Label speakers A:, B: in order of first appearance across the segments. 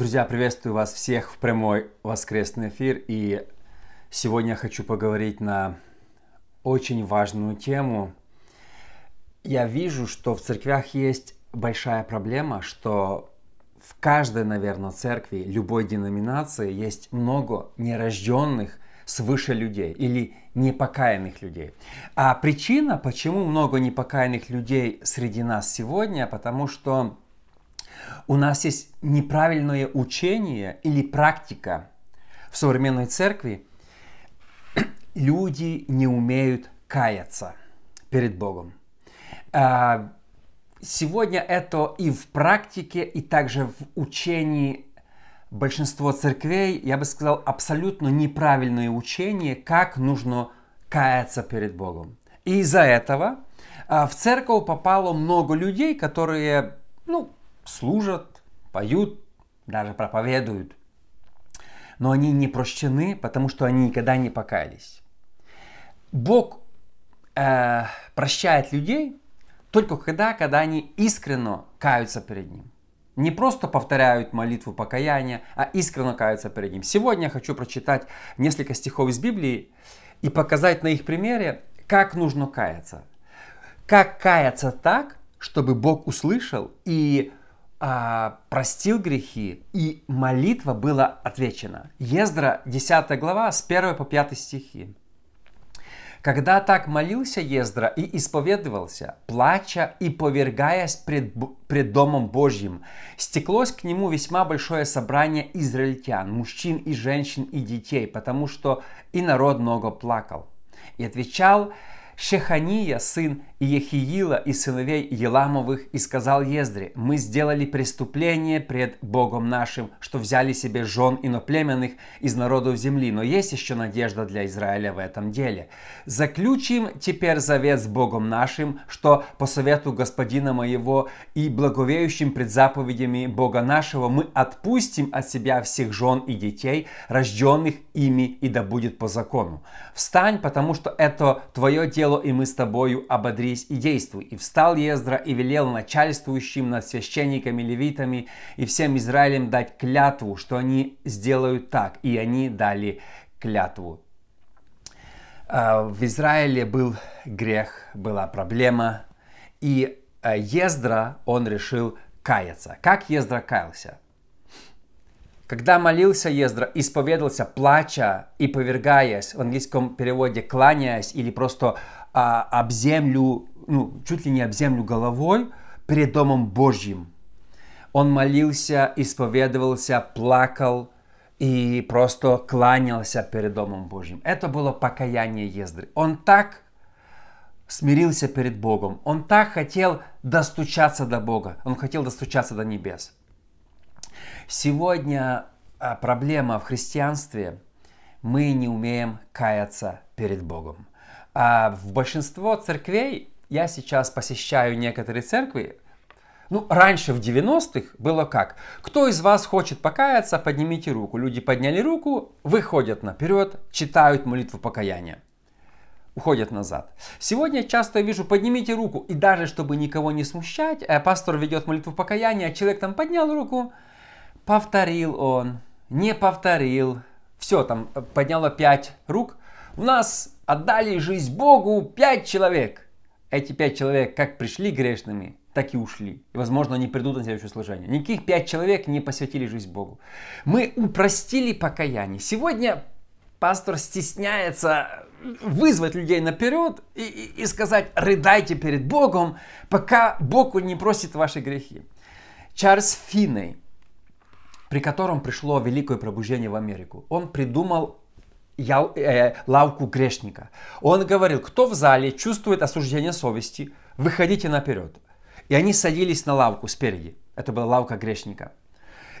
A: Друзья, приветствую вас всех в прямой воскресный эфир. И сегодня я хочу поговорить на очень важную тему. Я вижу, что в церквях есть большая проблема, что в каждой, наверное, церкви, любой деноминации есть много нерожденных свыше людей или непокаянных людей. А причина, почему много непокаянных людей среди нас сегодня, потому что у нас есть неправильное учение или практика в современной церкви. Люди не умеют каяться перед Богом. А, сегодня это и в практике, и также в учении большинство церквей, я бы сказал, абсолютно неправильное учение, как нужно каяться перед Богом. И из-за этого а, в церковь попало много людей, которые, ну, служат, поют, даже проповедуют. Но они не прощены, потому что они никогда не покаялись. Бог э, прощает людей только когда, когда они искренне каются перед Ним. Не просто повторяют молитву покаяния, а искренне каются перед Ним. Сегодня я хочу прочитать несколько стихов из Библии и показать на их примере, как нужно каяться. Как каяться так, чтобы Бог услышал и а, простил грехи, и молитва была отвечена. Ездра, 10 глава, с 1 по 5 стихи. Когда так молился Ездра и исповедовался, плача и повергаясь пред, пред Домом Божьим, стеклось к нему весьма большое собрание израильтян, мужчин и женщин и детей, потому что и народ много плакал. И отвечал Шехания, сын Иехиила и сыновей Еламовых, и сказал Ездре, мы сделали преступление пред Богом нашим, что взяли себе жен иноплеменных из народов земли, но есть еще надежда для Израиля в этом деле. Заключим теперь завет с Богом нашим, что по совету господина моего и благовеющим пред заповедями Бога нашего мы отпустим от себя всех жен и детей, рожденных ими, и да будет по закону. Встань, потому что это твое дело, и мы с тобою ободрись и действуй. И встал Ездра и велел начальствующим над священниками, левитами и всем Израилем дать клятву, что они сделают так. И они дали клятву. А, в Израиле был грех, была проблема, и а, Ездра, он решил каяться. Как Ездра каялся? Когда молился Ездра, исповедовался, плача и повергаясь, в английском переводе кланяясь или просто а, об землю, ну, чуть ли не об землю головой перед Домом Божьим. Он молился, исповедовался, плакал и просто кланялся перед Домом Божьим. Это было покаяние Ездры. Он так смирился перед Богом. Он так хотел достучаться до Бога. Он хотел достучаться до небес. Сегодня а, проблема в христианстве. Мы не умеем каяться перед Богом. А в большинство церквей я сейчас посещаю некоторые церкви. Ну, раньше в 90-х было как? Кто из вас хочет покаяться, поднимите руку. Люди подняли руку, выходят наперед, читают молитву покаяния уходят назад. Сегодня часто я вижу, поднимите руку, и даже чтобы никого не смущать, э, пастор ведет молитву покаяния, человек там поднял руку, повторил он, не повторил, все, там э, подняло пять рук. У нас отдали жизнь Богу пять человек. Эти пять человек как пришли грешными, так и ушли. И, возможно, они придут на следующее служение. Никаких пять человек не посвятили жизнь Богу. Мы упростили покаяние. Сегодня пастор стесняется вызвать людей наперед и, и, и сказать, рыдайте перед Богом, пока Бог не просит ваши грехи. Чарльз Финней, при котором пришло великое пробуждение в Америку, он придумал я, э, лавку грешника. Он говорил, кто в зале чувствует осуждение совести, выходите наперед. И они садились на лавку спереди. Это была лавка грешника.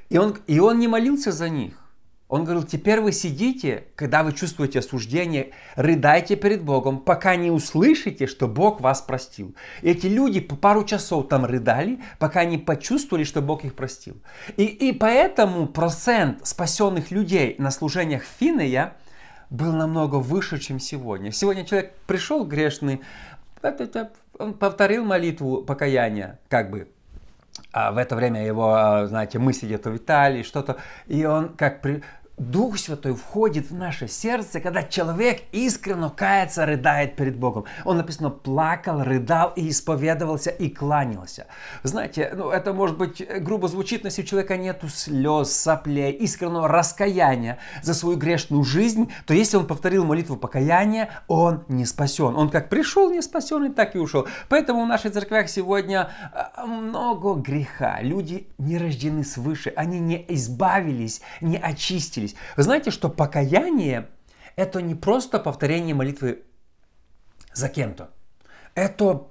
A: И он, и он не молился за них. Он говорил, теперь вы сидите, когда вы чувствуете осуждение, рыдайте перед Богом, пока не услышите, что Бог вас простил. И эти люди по пару часов там рыдали, пока не почувствовали, что Бог их простил. И, и поэтому процент спасенных людей на служениях Финея был намного выше, чем сегодня. Сегодня человек пришел грешный, он повторил молитву покаяния, как бы, а в это время его, а, знаете, мысли где-то в Италии, что-то, и он как при, Дух Святой входит в наше сердце, когда человек искренне кается, рыдает перед Богом. Он написано плакал, рыдал и исповедовался и кланялся. Знаете, ну это может быть грубо звучит, но если у человека нету слез, соплей, искреннего раскаяния за свою грешную жизнь, то если он повторил молитву покаяния, он не спасен. Он как пришел не спасенный, так и ушел. Поэтому в наших церквях сегодня а, много греха. Люди не рождены свыше, они не избавились, не очистились покаялись. Вы знаете, что покаяние – это не просто повторение молитвы за кем-то. Это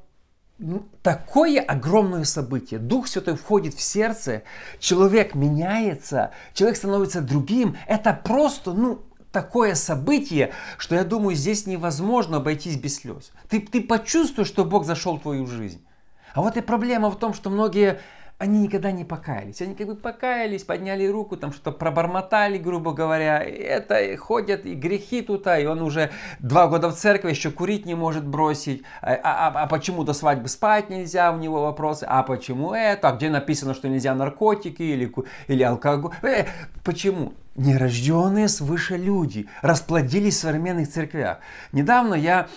A: ну, такое огромное событие. Дух Святой входит в сердце, человек меняется, человек становится другим. Это просто, ну, такое событие, что я думаю, здесь невозможно обойтись без слез. Ты, ты почувствуешь, что Бог зашел в твою жизнь. А вот и проблема в том, что многие они никогда не покаялись. Они как бы покаялись, подняли руку, там что-то пробормотали, грубо говоря. Это ходят и грехи тут, а и он уже два года в церкви, еще курить не может бросить. А, а, а, а почему до свадьбы спать нельзя, у него вопросы. А почему это? А где написано, что нельзя наркотики или, или алкоголь? Э, почему? Нерожденные свыше люди расплодились в современных церквях. Недавно я...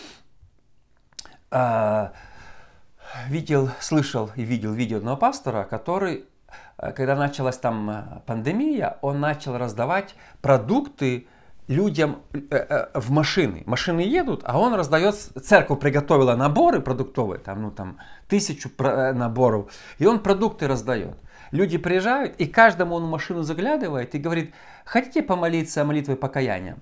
A: Э, видел, слышал и видел видео одного пастора, который, э, когда началась там э, пандемия, он начал раздавать продукты людям э, в машины. Машины едут, а он раздает, церковь приготовила наборы продуктовые, там, ну, там, тысячу наборов, и он продукты раздает. Люди приезжают, и каждому он в машину заглядывает и говорит, хотите помолиться молитвой покаяния?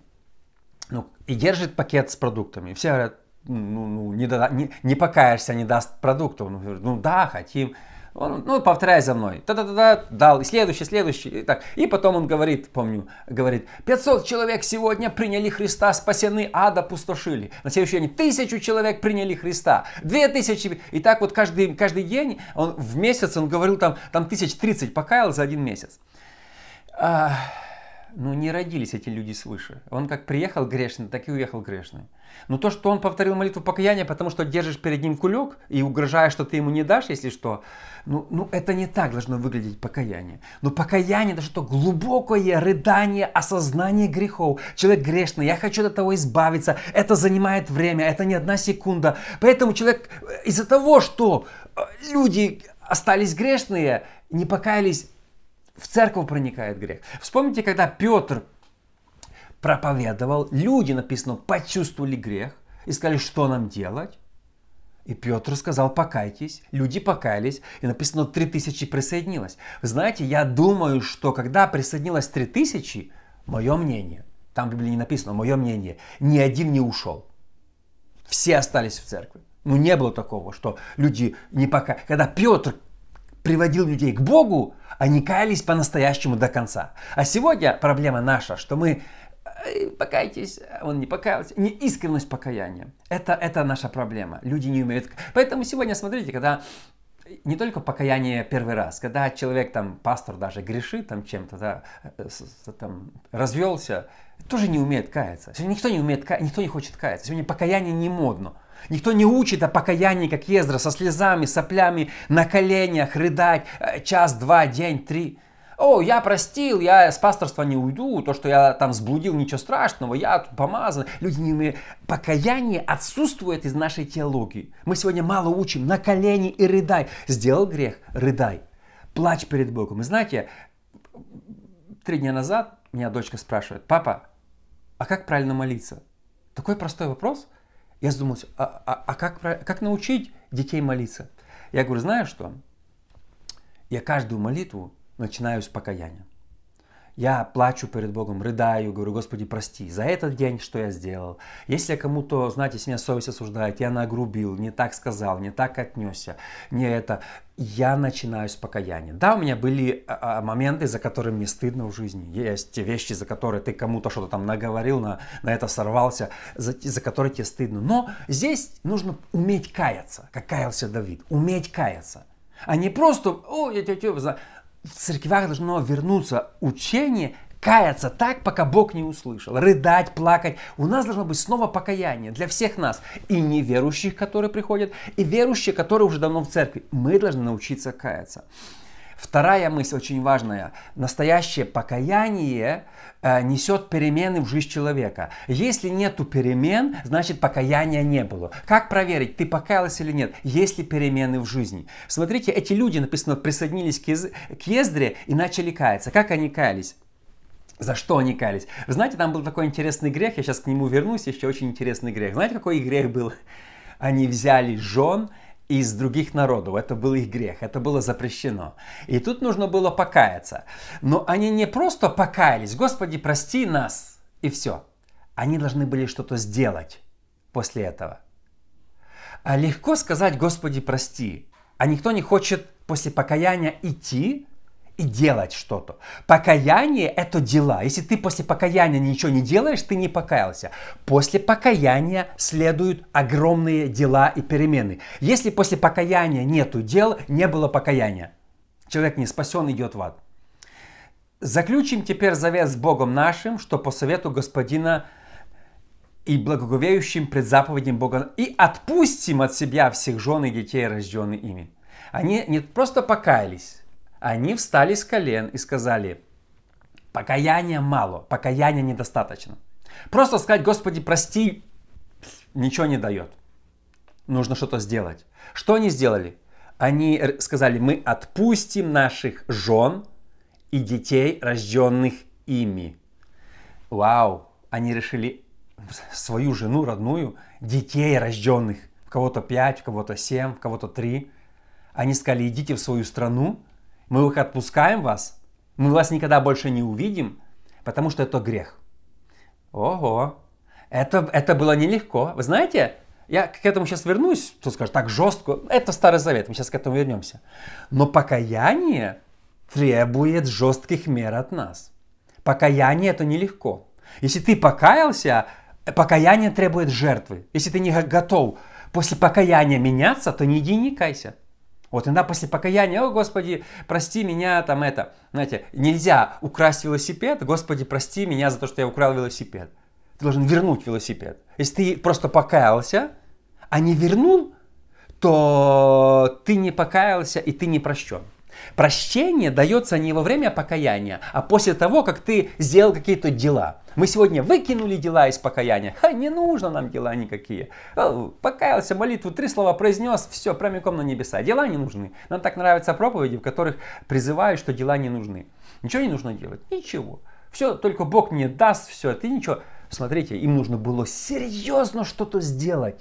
A: Ну, и держит пакет с продуктами. Все говорят, ну, ну, не, да, не, не покаешься, не даст продуктов. Ну, ну да, хотим. Он, ну, повторяй за мной. Та-та-та-та, дал. И следующий, следующий. И, так. и потом он говорит, помню, говорит, 500 человек сегодня приняли Христа, спасены, ада пустошили. На следующий день тысячу человек приняли Христа, две тысячи. И так вот каждый, каждый день, он, в месяц он говорил, там, там тысяч тридцать покаял за один месяц. А, ну, не родились эти люди свыше. Он как приехал грешный, так и уехал грешный. Но то, что он повторил молитву покаяния, потому что держишь перед ним кулек и угрожаешь, что ты ему не дашь, если что, ну, ну это не так должно выглядеть покаяние. Но покаяние это что глубокое рыдание, осознание грехов. Человек грешный, я хочу от того избавиться. Это занимает время, это не одна секунда. Поэтому человек э, из-за того, что э, люди остались грешные, не покаялись, в церковь проникает грех. Вспомните, когда Петр проповедовал, люди, написано, почувствовали грех и сказали, что нам делать. И Петр сказал, покайтесь. Люди покаялись. И написано, три тысячи присоединилось. Вы знаете, я думаю, что когда присоединилось три тысячи, мое мнение, там в Библии не написано, мое мнение, ни один не ушел. Все остались в церкви. Ну, не было такого, что люди не пока... Когда Петр приводил людей к Богу, они каялись по-настоящему до конца. А сегодня проблема наша, что мы покайтесь, он не покаялся. Не искренность покаяния. Это, это наша проблема. Люди не умеют. Поэтому сегодня, смотрите, когда не только покаяние первый раз, когда человек там, пастор даже грешит там чем-то, да, э, там, развелся, тоже не умеет каяться. Сегодня никто не умеет каяться, никто не хочет каяться. Сегодня покаяние не модно. Никто не учит о покаянии, как Ездра, со слезами, соплями, на коленях, рыдать э, час, два, день, три. О, я простил, я с пасторства не уйду, то, что я там сблудил, ничего страшного, я тут помазан. Люди не умеют. Покаяние отсутствует из нашей теологии. Мы сегодня мало учим. На колени и рыдай. Сделал грех, рыдай. Плачь перед Богом. И знаете, три дня назад меня дочка спрашивает, папа, а как правильно молиться? Такой простой вопрос. Я задумался, а, а, а как, как научить детей молиться? Я говорю, знаешь что? Я каждую молитву начинаю с покаяния. Я плачу перед Богом, рыдаю, говорю, Господи, прости за этот день, что я сделал. Если кому-то, знаете, если меня совесть осуждает, я нагрубил, не так сказал, не так отнесся, не это, я начинаю с покаяния. Да, у меня были а, а, моменты, за которые мне стыдно в жизни. Есть те вещи, за которые ты кому-то что-то там наговорил, на, на это сорвался, за, за которые тебе стыдно. Но здесь нужно уметь каяться, как каялся Давид. Уметь каяться. А не просто, о, я тебя в церквях должно вернуться учение каяться так, пока Бог не услышал, рыдать, плакать. У нас должно быть снова покаяние для всех нас. И неверующих, которые приходят, и верующие, которые уже давно в церкви. Мы должны научиться каяться. Вторая мысль очень важная. Настоящее покаяние э, несет перемены в жизнь человека. Если нету перемен, значит покаяния не было. Как проверить, ты покаялся или нет? Есть ли перемены в жизни? Смотрите, эти люди, написано, присоединились к, к Ездре и начали каяться. Как они каялись? За что они каялись? Знаете, там был такой интересный грех, я сейчас к нему вернусь, еще очень интересный грех. Знаете, какой грех был? Они взяли жен из других народов. Это был их грех, это было запрещено. И тут нужно было покаяться. Но они не просто покаялись, Господи, прости нас, и все. Они должны были что-то сделать после этого. А легко сказать, Господи, прости, а никто не хочет после покаяния идти и делать что-то. Покаяние – это дела. Если ты после покаяния ничего не делаешь, ты не покаялся. После покаяния следуют огромные дела и перемены. Если после покаяния нету дел, не было покаяния. Человек не спасен, идет в ад. Заключим теперь завет с Богом нашим, что по совету Господина и благоговеющим пред заповедям Бога, и отпустим от себя всех жен и детей, рожденных ими. Они не просто покаялись, они встали с колен и сказали, покаяния мало, покаяния недостаточно. Просто сказать, Господи, прости, ничего не дает. Нужно что-то сделать. Что они сделали? Они сказали, мы отпустим наших жен и детей, рожденных ими. Вау, они решили свою жену родную, детей рожденных, в кого-то пять, в кого-то семь, в кого-то три. Они сказали, идите в свою страну, мы их отпускаем вас, мы вас никогда больше не увидим, потому что это грех. Ого, это, это было нелегко. Вы знаете, я к этому сейчас вернусь, кто скажет, так жестко, это Старый Завет, мы сейчас к этому вернемся. Но покаяние требует жестких мер от нас. Покаяние это нелегко. Если ты покаялся, покаяние требует жертвы. Если ты не готов после покаяния меняться, то не иди не кайся. Вот иногда после покаяния, о Господи, прости меня, там это. Знаете, нельзя украсть велосипед, Господи, прости меня за то, что я украл велосипед. Ты должен вернуть велосипед. Если ты просто покаялся, а не вернул, то ты не покаялся и ты не прощен. Прощение дается не во время покаяния, а после того, как ты сделал какие-то дела. Мы сегодня выкинули дела из покаяния. Ха, не нужно нам дела никакие. Покаялся, молитву, три слова произнес, все, прямиком на небеса. Дела не нужны. Нам так нравятся проповеди, в которых призывают, что дела не нужны. Ничего не нужно делать, ничего. Все, только Бог мне даст все, ты ничего. Смотрите, им нужно было серьезно что-то сделать.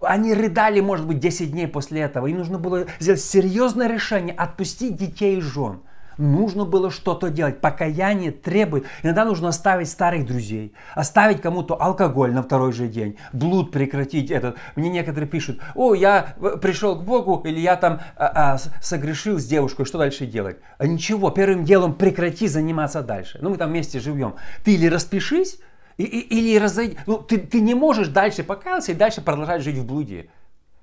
A: Они рыдали, может быть, 10 дней после этого. Им нужно было сделать серьезное решение, отпустить детей и жен. Нужно было что-то делать. Покаяние требует. Иногда нужно оставить старых друзей, оставить кому-то алкоголь на второй же день, блуд прекратить этот. Мне некоторые пишут, о, я пришел к Богу, или я там а, а, согрешил с девушкой, что дальше делать? А ничего, первым делом прекрати заниматься дальше. Ну, мы там вместе живем. Ты или распишись, и, и, или разойди. Ну, ты, ты не можешь дальше покаялся и дальше продолжать жить в блуде.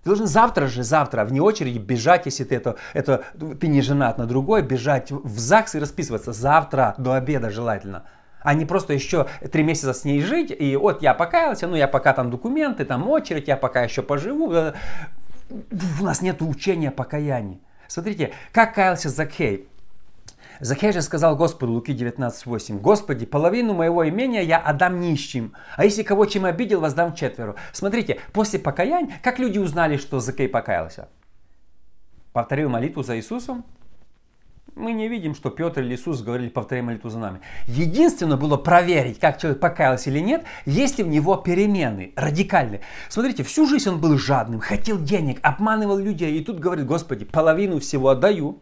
A: Ты должен завтра же, завтра, вне очереди, бежать, если ты это, это, ты не женат на другой, бежать в ЗАГС и расписываться завтра, до обеда желательно. А не просто еще три месяца с ней жить, и вот я покаялся, ну я пока там документы, там очередь, я пока еще поживу. У нас нет учения покаяния. Смотрите, как каялся Закхей. Захей же сказал Господу, Луки 19.8, «Господи, половину моего имения я отдам нищим, а если кого чем обидел, воздам четверо». Смотрите, после покаяния, как люди узнали, что Захей покаялся? Повторил молитву за Иисусом? Мы не видим, что Петр или Иисус говорили, повторяй молитву за нами. Единственное было проверить, как человек покаялся или нет, есть ли в него перемены радикальные. Смотрите, всю жизнь он был жадным, хотел денег, обманывал людей, и тут говорит, Господи, половину всего отдаю,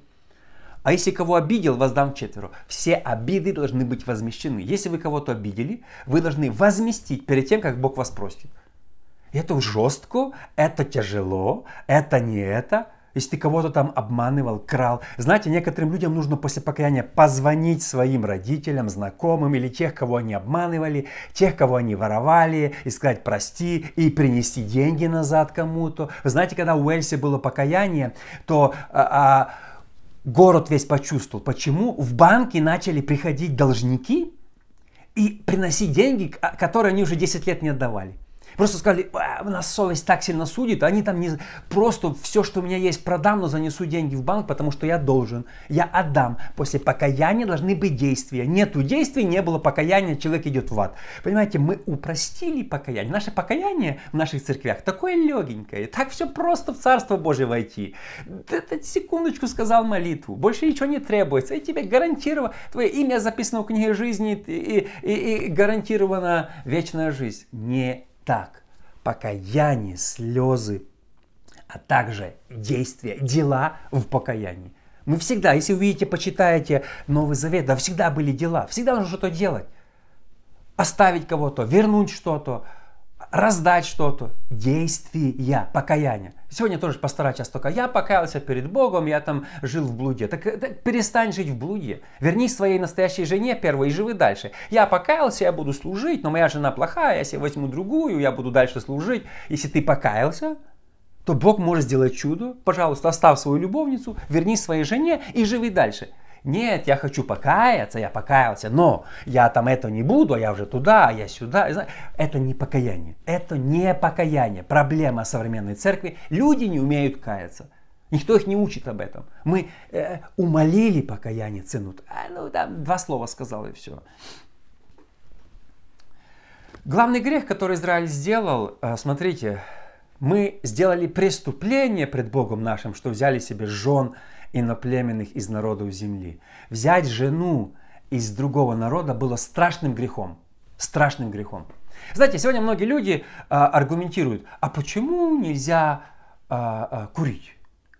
A: а если кого обидел, воздам четверо. Все обиды должны быть возмещены. Если вы кого-то обидели, вы должны возместить перед тем, как Бог вас простит. Это жестко, это тяжело, это не это. Если ты кого-то там обманывал, крал. Знаете, некоторым людям нужно после покаяния позвонить своим родителям, знакомым или тех, кого они обманывали, тех, кого они воровали, и сказать прости, и принести деньги назад кому-то. Вы знаете, когда у Эльси было покаяние, то а, а, город весь почувствовал, почему в банки начали приходить должники и приносить деньги, которые они уже 10 лет не отдавали. Просто сказали, у нас совесть так сильно судит, они там не... Просто все, что у меня есть, продам, но занесу деньги в банк, потому что я должен. Я отдам. После покаяния должны быть действия. Нету действий, не было покаяния, человек идет в ад. Понимаете, мы упростили покаяние. Наше покаяние в наших церквях такое легенькое. Так все просто в Царство Божие войти. Ты, секундочку сказал молитву. Больше ничего не требуется. И тебе гарантировано, твое имя записано в книге жизни и, и, и гарантирована вечная жизнь. Не так. Покаяние, слезы, а также действия, дела в покаянии. Мы всегда, если вы видите, почитаете Новый Завет, да всегда были дела, всегда нужно что-то делать. Оставить кого-то, вернуть что-то, раздать что-то. Действия, покаяние. Сегодня тоже пастора часто только, я покаялся перед Богом, я там жил в блуде. Так, так перестань жить в блуде. Вернись своей настоящей жене первой и живи дальше. Я покаялся, я буду служить, но моя жена плохая, я себе возьму другую, я буду дальше служить. Если ты покаялся, то Бог может сделать чудо. Пожалуйста, оставь свою любовницу, вернись своей жене и живи дальше. Нет, я хочу покаяться, я покаялся, но я там это не буду, а я уже туда, а я сюда. Это не покаяние. Это не покаяние. Проблема современной церкви. Люди не умеют каяться. Никто их не учит об этом. Мы э, умолили покаяние цену. А, ну, там два слова сказал и все. Главный грех, который Израиль сделал, э, смотрите, мы сделали преступление пред Богом нашим, что взяли себе жен иноплеменных из народов земли. Взять жену из другого народа было страшным грехом. Страшным грехом. Знаете, сегодня многие люди а, аргументируют, а почему нельзя а, а, курить?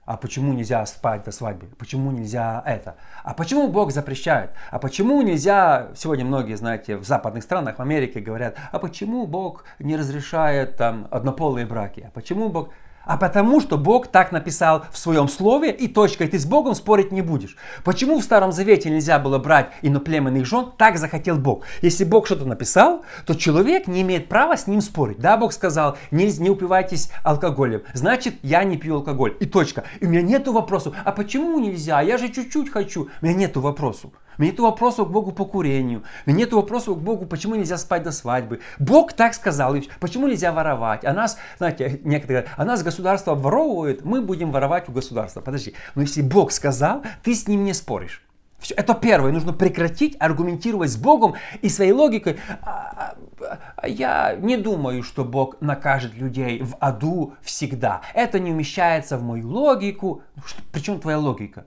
A: А почему нельзя спать до свадьбы? Почему нельзя это? А почему Бог запрещает? А почему нельзя, сегодня многие, знаете, в западных странах, в Америке говорят, а почему Бог не разрешает там однополые браки? А почему Бог а потому что Бог так написал в своем слове, и точка, и ты с Богом спорить не будешь. Почему в Старом Завете нельзя было брать иноплеменных жен? Так захотел Бог. Если Бог что-то написал, то человек не имеет права с ним спорить. Да, Бог сказал, не, не упивайтесь алкоголем. Значит, я не пью алкоголь. И точка. И у меня нету вопросу, а почему нельзя? Я же чуть-чуть хочу. У меня нету вопросу. Нет вопросов к Богу по курению. Нет вопросов к Богу, почему нельзя спать до свадьбы. Бог так сказал, почему нельзя воровать. А нас, знаете, некоторые говорят, а нас государство воровывает, мы будем воровать у государства. Подожди, но если Бог сказал, ты с ним не споришь. Все, это первое. Нужно прекратить аргументировать с Богом и своей логикой. А, а, а я не думаю, что Бог накажет людей в аду всегда. Это не умещается в мою логику. Причем твоя логика?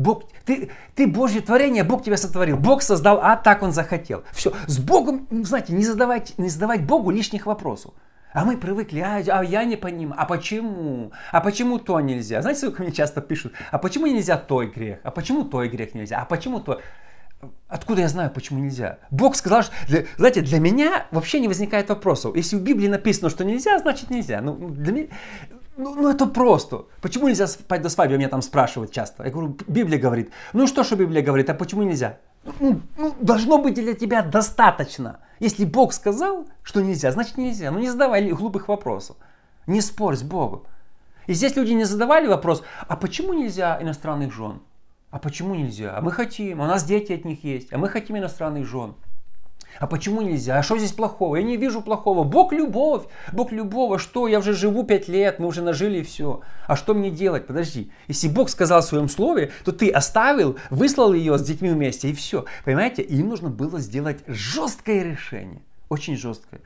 A: Бог, ты, ты Божье творение, Бог тебя сотворил. Бог создал, а так Он захотел. Все. С Богом, ну, знаете, не задавать, не задавать Богу лишних вопросов. А мы привыкли, а, а я не понимаю, а почему? А почему то нельзя? Знаете, сколько мне часто пишут, а почему нельзя той грех? А почему той грех нельзя? А почему то? Откуда я знаю, почему нельзя? Бог сказал, что, для, знаете, для меня вообще не возникает вопросов. Если в Библии написано, что нельзя, значит нельзя. Ну, для меня, ну, ну это просто. Почему нельзя спать до свадьбы? Меня там спрашивают часто. Я говорю, Библия говорит. Ну что, что Библия говорит, а почему нельзя? Ну, ну, должно быть для тебя достаточно. Если Бог сказал, что нельзя, значит нельзя. Ну не задавай глупых вопросов. Не спорь с Богом. И здесь люди не задавали вопрос, а почему нельзя иностранных жен? А почему нельзя? А мы хотим, а у нас дети от них есть, а мы хотим иностранных жен. А почему нельзя? А что здесь плохого? Я не вижу плохого. Бог любовь. Бог любого. Что? Я уже живу пять лет, мы уже нажили все. А что мне делать? Подожди. Если Бог сказал в своем слове, то ты оставил, выслал ее с детьми вместе и все. Понимаете? Им нужно было сделать жесткое решение. Очень жесткое.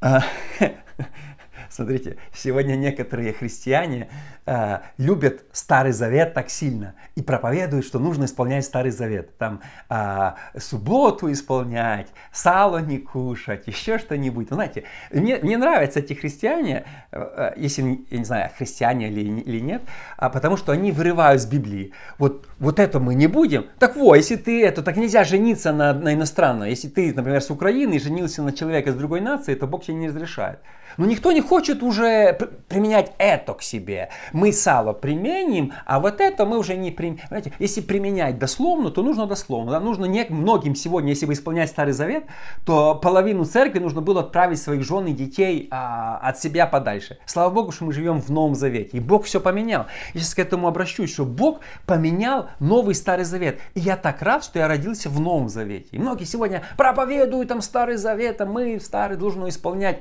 A: Смотрите, сегодня некоторые христиане э, любят Старый Завет так сильно и проповедуют, что нужно исполнять Старый Завет. Там э, субботу исполнять, сало не кушать, еще что-нибудь. Вы знаете, мне, мне нравятся эти христиане, э, если, я не знаю, христиане или, или нет, а потому что они вырывают с Библии. Вот, вот это мы не будем. Так вот, если ты это, так нельзя жениться на, на иностранном. Если ты, например, с Украины женился на человека из другой нации, то Бог тебе не разрешает. Но никто не хочет уже применять это к себе. Мы сало применим, а вот это мы уже не применим. Если применять дословно, то нужно дословно. Да? Нужно не многим сегодня, если вы исполнять Старый Завет, то половину церкви нужно было отправить своих жен и детей а, от себя подальше. Слава Богу, что мы живем в Новом Завете. И Бог все поменял. Я сейчас к этому обращусь, что Бог поменял Новый Старый Завет. И я так рад, что я родился в Новом Завете. И многие сегодня проповедуют там Старый Завет, а мы Старый должны исполнять.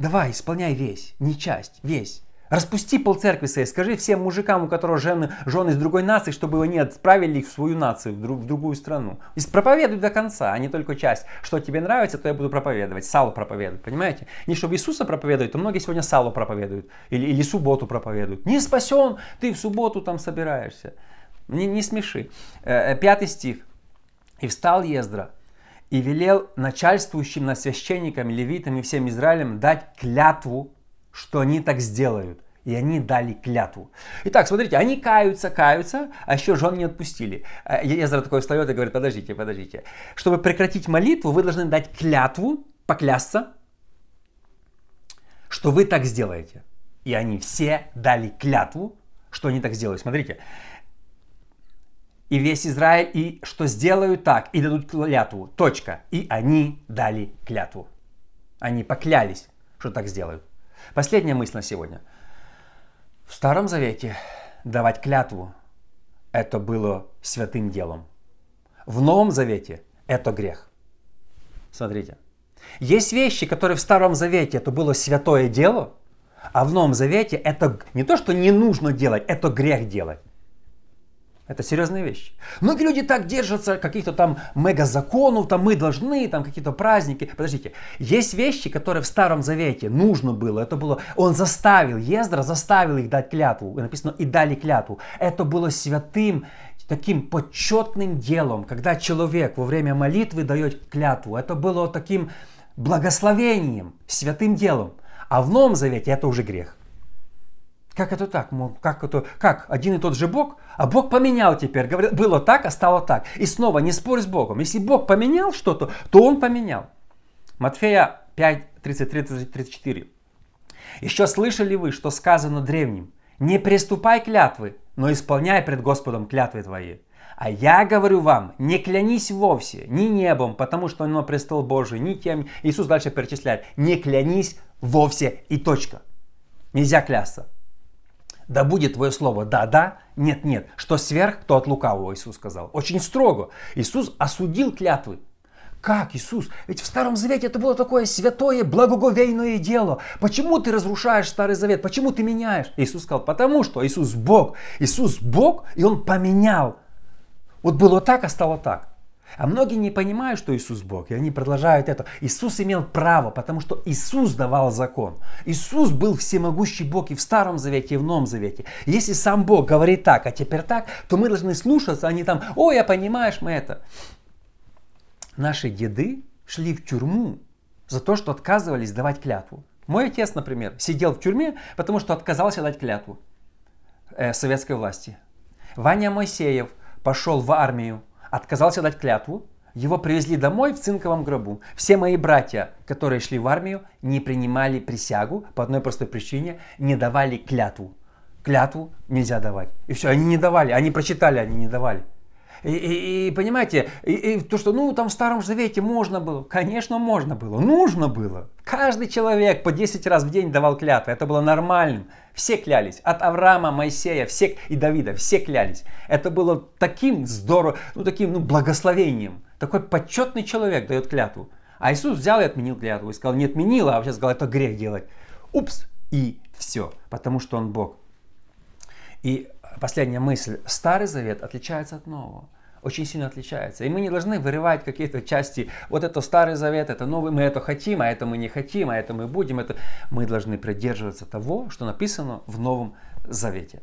A: Давай, исполняй весь, не часть, весь. Распусти полцеркви своей, скажи всем мужикам, у которых жены, жены из другой нации, чтобы они отправили их в свою нацию, в, друг, в другую страну. И проповедуй до конца, а не только часть. Что тебе нравится, то я буду проповедовать. Салу проповедовать, понимаете? Не чтобы Иисуса проповедовать, то многие сегодня Салу проповедуют. Или, или субботу проповедуют. Не спасен, ты в субботу там собираешься. Не, не смеши. Э, э, пятый стих. «И встал Ездра, и велел начальствующим над священниками, левитами всем Израилем дать клятву что они так сделают. И они дали клятву. Итак, смотрите, они каются, каются, а еще жен не отпустили. Езра такой встает и говорит, подождите, подождите. Чтобы прекратить молитву, вы должны дать клятву, поклясться, что вы так сделаете. И они все дали клятву, что они так сделают. Смотрите, и весь Израиль, и что сделают так, и дадут клятву. Точка. И они дали клятву. Они поклялись, что так сделают. Последняя мысль на сегодня. В Старом Завете давать клятву – это было святым делом. В Новом Завете это грех. Смотрите. Есть вещи, которые в Старом Завете это было святое дело, а в Новом Завете это не то, что не нужно делать, это грех делать. Это серьезные вещи. Многие люди так держатся каких-то там мега-законов, там мы должны, там какие-то праздники. Подождите, есть вещи, которые в Старом Завете нужно было. Это было, он заставил, Ездра заставил их дать клятву. И написано, и дали клятву. Это было святым, таким почетным делом, когда человек во время молитвы дает клятву. Это было таким благословением, святым делом. А в Новом Завете это уже грех. Как это так? Как это? Как? Один и тот же Бог? А Бог поменял теперь. Говорит, было так, а стало так. И снова не спорь с Богом. Если Бог поменял что-то, то Он поменял. Матфея 5, 33-34. Еще слышали вы, что сказано древним? Не приступай клятвы, но исполняй пред Господом клятвы твои. А я говорю вам, не клянись вовсе, ни небом, потому что оно престол Божий, ни тем. Иисус дальше перечисляет. Не клянись вовсе и точка. Нельзя клясться да будет твое слово да-да, нет-нет. Что сверх, то от лукавого, Иисус сказал. Очень строго. Иисус осудил клятвы. Как, Иисус? Ведь в Старом Завете это было такое святое, благоговейное дело. Почему ты разрушаешь Старый Завет? Почему ты меняешь? Иисус сказал, потому что Иисус Бог. Иисус Бог, и Он поменял. Вот было так, а стало так. А многие не понимают, что Иисус Бог, и они продолжают это. Иисус имел право, потому что Иисус давал закон. Иисус был всемогущий Бог и в Старом Завете, и в Новом Завете. Если сам Бог говорит так, а теперь так, то мы должны слушаться, а не там, о, я понимаешь, мы это. Наши деды шли в тюрьму за то, что отказывались давать клятву. Мой отец, например, сидел в тюрьме, потому что отказался дать клятву э, советской власти. Ваня Моисеев пошел в армию отказался дать клятву, его привезли домой в цинковом гробу. Все мои братья, которые шли в армию, не принимали присягу по одной простой причине, не давали клятву. Клятву нельзя давать. И все, они не давали, они прочитали, они не давали. И, и, и понимаете, и, и то, что ну там в Старом Завете можно было, конечно можно было, нужно было. Каждый человек по 10 раз в день давал клятвы, это было нормальным. Все клялись, от Авраама, Моисея все, и Давида, все клялись. Это было таким здорово, ну таким ну, благословением. Такой почетный человек дает клятву. А Иисус взял и отменил клятву и сказал, не отменил, а вообще сказал, это грех делать. Упс, и все, потому что он Бог. И последняя мысль. Старый Завет отличается от Нового. Очень сильно отличается. И мы не должны вырывать какие-то части. Вот это Старый Завет, это Новый, мы это хотим, а это мы не хотим, а это мы будем. Это... Мы должны придерживаться того, что написано в Новом Завете.